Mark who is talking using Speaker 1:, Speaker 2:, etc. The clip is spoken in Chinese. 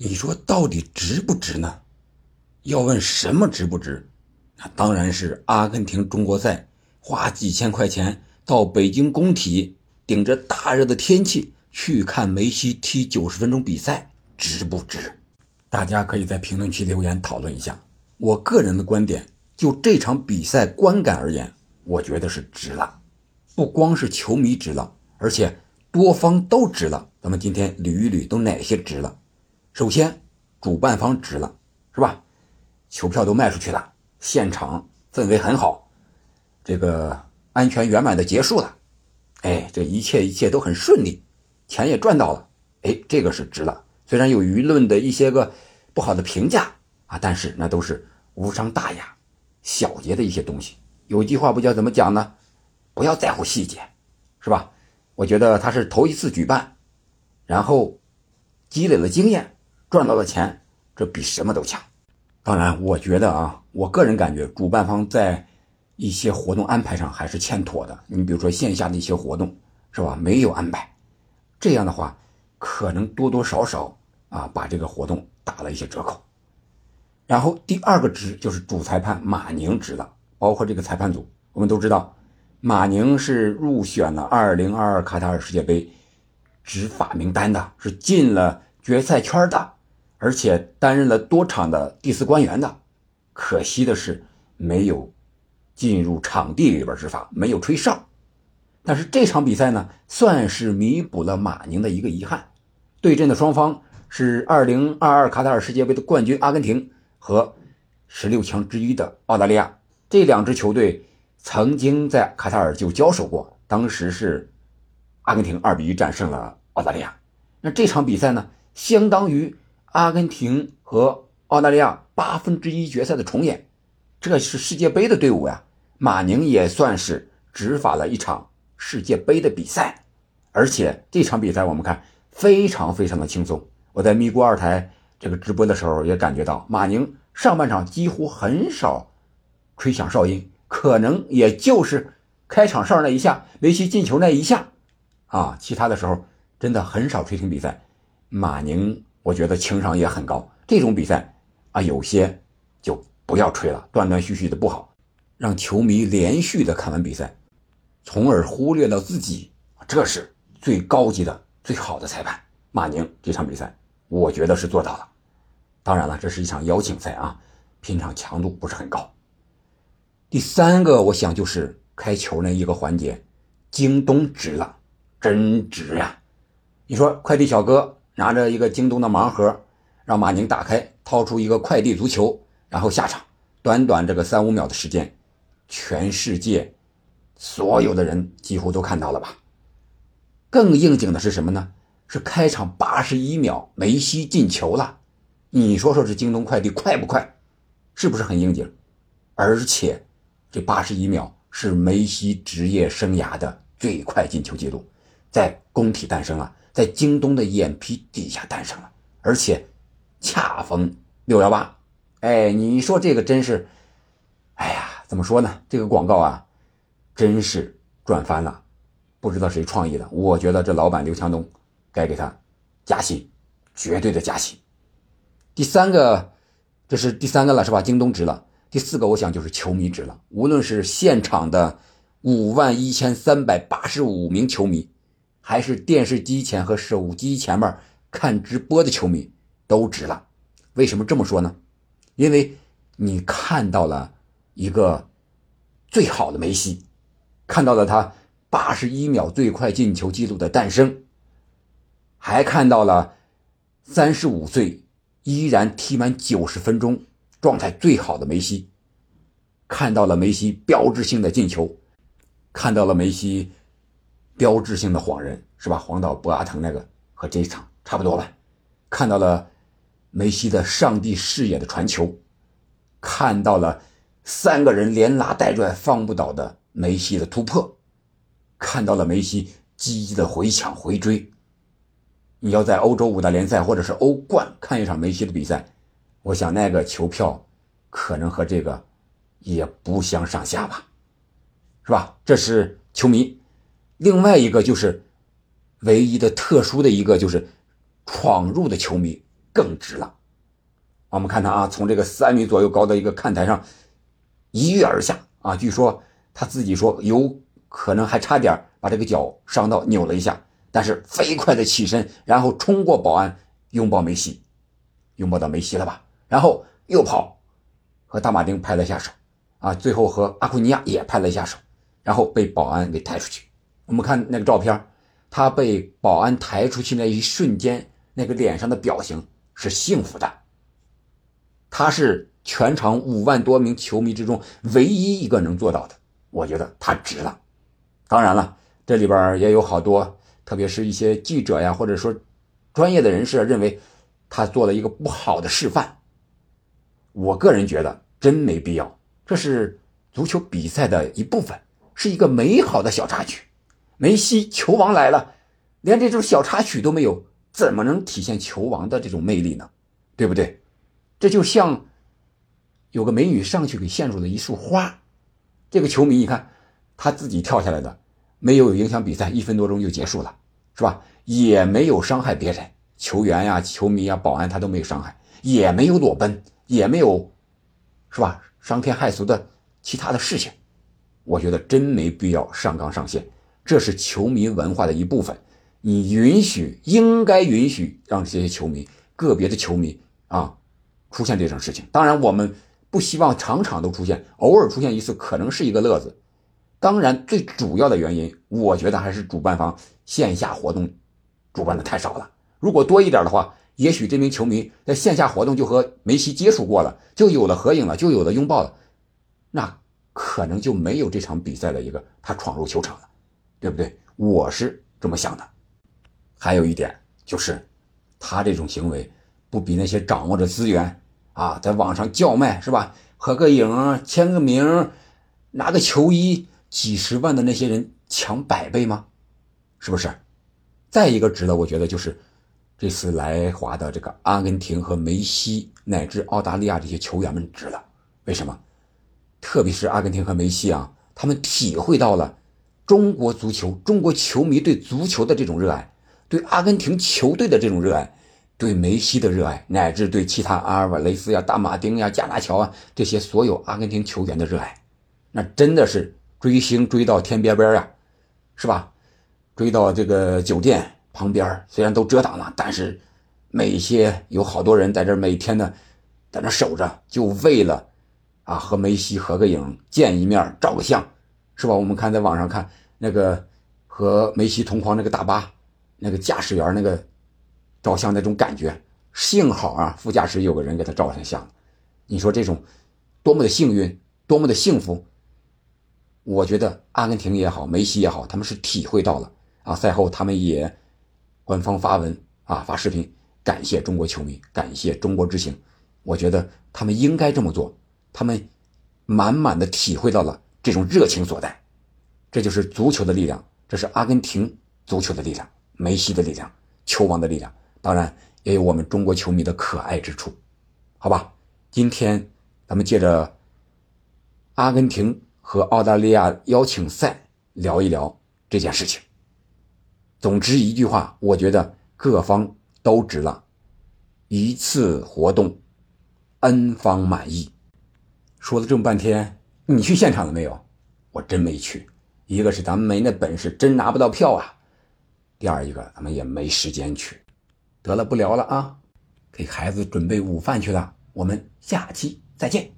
Speaker 1: 你说到底值不值呢？要问什么值不值，那当然是阿根廷中国赛，花几千块钱到北京工体，顶着大热的天气去看梅西踢九十分钟比赛，值不值？大家可以在评论区留言讨论一下。我个人的观点，就这场比赛观感而言，我觉得是值了，不光是球迷值了，而且多方都值了。咱们今天捋一捋，都哪些值了？首先，主办方值了，是吧？球票都卖出去了，现场氛围很好，这个安全圆满的结束了，哎，这一切一切都很顺利，钱也赚到了，哎，这个是值了。虽然有舆论的一些个不好的评价啊，但是那都是无伤大雅、小节的一些东西。有句话不叫怎么讲呢？不要在乎细节，是吧？我觉得他是头一次举办，然后积累了经验。赚到的钱，这比什么都强。当然，我觉得啊，我个人感觉，主办方在一些活动安排上还是欠妥的。你比如说线下的一些活动，是吧？没有安排，这样的话，可能多多少少啊，把这个活动打了一些折扣。然后第二个值就是主裁判马宁值了，包括这个裁判组，我们都知道，马宁是入选了2022卡塔尔世界杯执法名单的，是进了决赛圈的。而且担任了多场的第四官员的，可惜的是没有进入场地里边执法，没有吹哨。但是这场比赛呢，算是弥补了马宁的一个遗憾。对阵的双方是2022卡塔尔世界杯的冠军阿根廷和十六强之一的澳大利亚。这两支球队曾经在卡塔尔就交手过，当时是阿根廷2比1战胜了澳大利亚。那这场比赛呢，相当于。阿根廷和澳大利亚八分之一决赛的重演，这是世界杯的队伍呀。马宁也算是执法了一场世界杯的比赛，而且这场比赛我们看非常非常的轻松。我在咪咕二台这个直播的时候也感觉到，马宁上半场几乎很少吹响哨音，可能也就是开场哨那一下，梅西进球那一下啊，其他的时候真的很少吹停比赛。马宁。我觉得情商也很高，这种比赛啊，有些就不要吹了，断断续续的不好，让球迷连续的看完比赛，从而忽略了自己，这是最高级的、最好的裁判马宁。这场比赛，我觉得是做到了。当然了，这是一场邀请赛啊，拼场强度不是很高。第三个，我想就是开球那一个环节，京东值了，真值呀！你说快递小哥。拿着一个京东的盲盒，让马宁打开，掏出一个快递足球，然后下场。短短这个三五秒的时间，全世界所有的人几乎都看到了吧？更应景的是什么呢？是开场八十一秒，梅西进球了。你说说这京东快递快不快？是不是很应景？而且这八十一秒是梅西职业生涯的最快进球记录，在工体诞生了。在京东的眼皮底下诞生了，而且恰逢六幺八，哎，你说这个真是，哎呀，怎么说呢？这个广告啊，真是赚翻了，不知道谁创意的。我觉得这老板刘强东该给他加薪，绝对的加薪。第三个，这是第三个了，是吧？京东值了。第四个，我想就是球迷值了。无论是现场的五万一千三百八十五名球迷。还是电视机前和手机前面看直播的球迷都值了。为什么这么说呢？因为你看到了一个最好的梅西，看到了他八十一秒最快进球记录的诞生，还看到了三十五岁依然踢满九十分钟状态最好的梅西，看到了梅西标志性的进球，看到了梅西。标志性的晃人是吧？晃倒博阿滕那个和这一场差不多吧。看到了梅西的上帝视野的传球，看到了三个人连拉带拽放不倒的梅西的突破，看到了梅西积极的回抢回追。你要在欧洲五大联赛或者是欧冠看一场梅西的比赛，我想那个球票可能和这个也不相上下吧，是吧？这是球迷。另外一个就是唯一的特殊的一个就是闯入的球迷，更值了。我们看他啊，从这个三米左右高的一个看台上一跃而下啊，据说他自己说有可能还差点把这个脚伤到扭了一下，但是飞快的起身，然后冲过保安，拥抱梅西，拥抱到梅西了吧？然后又跑，和大马丁拍了下手，啊，最后和阿库尼亚也拍了一下手，然后被保安给抬出去。我们看那个照片，他被保安抬出去那一瞬间，那个脸上的表情是幸福的。他是全场五万多名球迷之中唯一一个能做到的，我觉得他值了。当然了，这里边也有好多，特别是一些记者呀，或者说专业的人士认为他做了一个不好的示范。我个人觉得真没必要，这是足球比赛的一部分，是一个美好的小插曲。梅西球王来了，连这种小插曲都没有，怎么能体现球王的这种魅力呢？对不对？这就像有个美女上去给献出了一束花，这个球迷你看他自己跳下来的，没有影响比赛，一分多钟就结束了，是吧？也没有伤害别人，球员呀、球迷呀、保安他都没有伤害，也没有裸奔，也没有，是吧？伤天害俗的其他的事情，我觉得真没必要上纲上线，这是球迷文化的一部分，你允许应该允许让这些球迷个别的球迷啊。出现这种事情，当然我们不希望场场都出现，偶尔出现一次可能是一个乐子。当然，最主要的原因，我觉得还是主办方线下活动主办的太少了。如果多一点的话，也许这名球迷在线下活动就和梅西接触过了，就有了合影了，就有了拥抱了，那可能就没有这场比赛的一个他闯入球场了，对不对？我是这么想的。还有一点就是，他这种行为。不比那些掌握着资源啊，在网上叫卖是吧？合个影、签个名、拿个球衣，几十万的那些人强百倍吗？是不是？再一个值得，我觉得就是这次来华的这个阿根廷和梅西乃至澳大利亚这些球员们值了。为什么？特别是阿根廷和梅西啊，他们体会到了中国足球、中国球迷对足球的这种热爱，对阿根廷球队的这种热爱。对梅西的热爱，乃至对其他阿尔瓦雷斯呀、大马丁呀、加纳乔啊这些所有阿根廷球员的热爱，那真的是追星追到天边边呀，是吧？追到这个酒店旁边，虽然都遮挡了，但是每些有好多人在这每天呢，在那守着，就为了啊和梅西合个影、见一面、照个相，是吧？我们看在网上看那个和梅西同框那个大巴，那个驾驶员那个。照相那种感觉，幸好啊，副驾驶有个人给他照上相。你说这种多么的幸运，多么的幸福。我觉得阿根廷也好，梅西也好，他们是体会到了啊。赛后他们也官方发文啊，发视频感谢中国球迷，感谢中国之行。我觉得他们应该这么做，他们满满的体会到了这种热情所在。这就是足球的力量，这是阿根廷足球的力量，梅西的力量，球王的力量。当然也有我们中国球迷的可爱之处，好吧？今天咱们借着阿根廷和澳大利亚邀请赛聊一聊这件事情。总之一句话，我觉得各方都值了，一次活动，N 方满意。说了这么半天，你去现场了没有？我真没去。一个是咱们没那本事，真拿不到票啊；第二一个，咱们也没时间去。得了，不聊了啊，给孩子准备午饭去了。我们下期再见。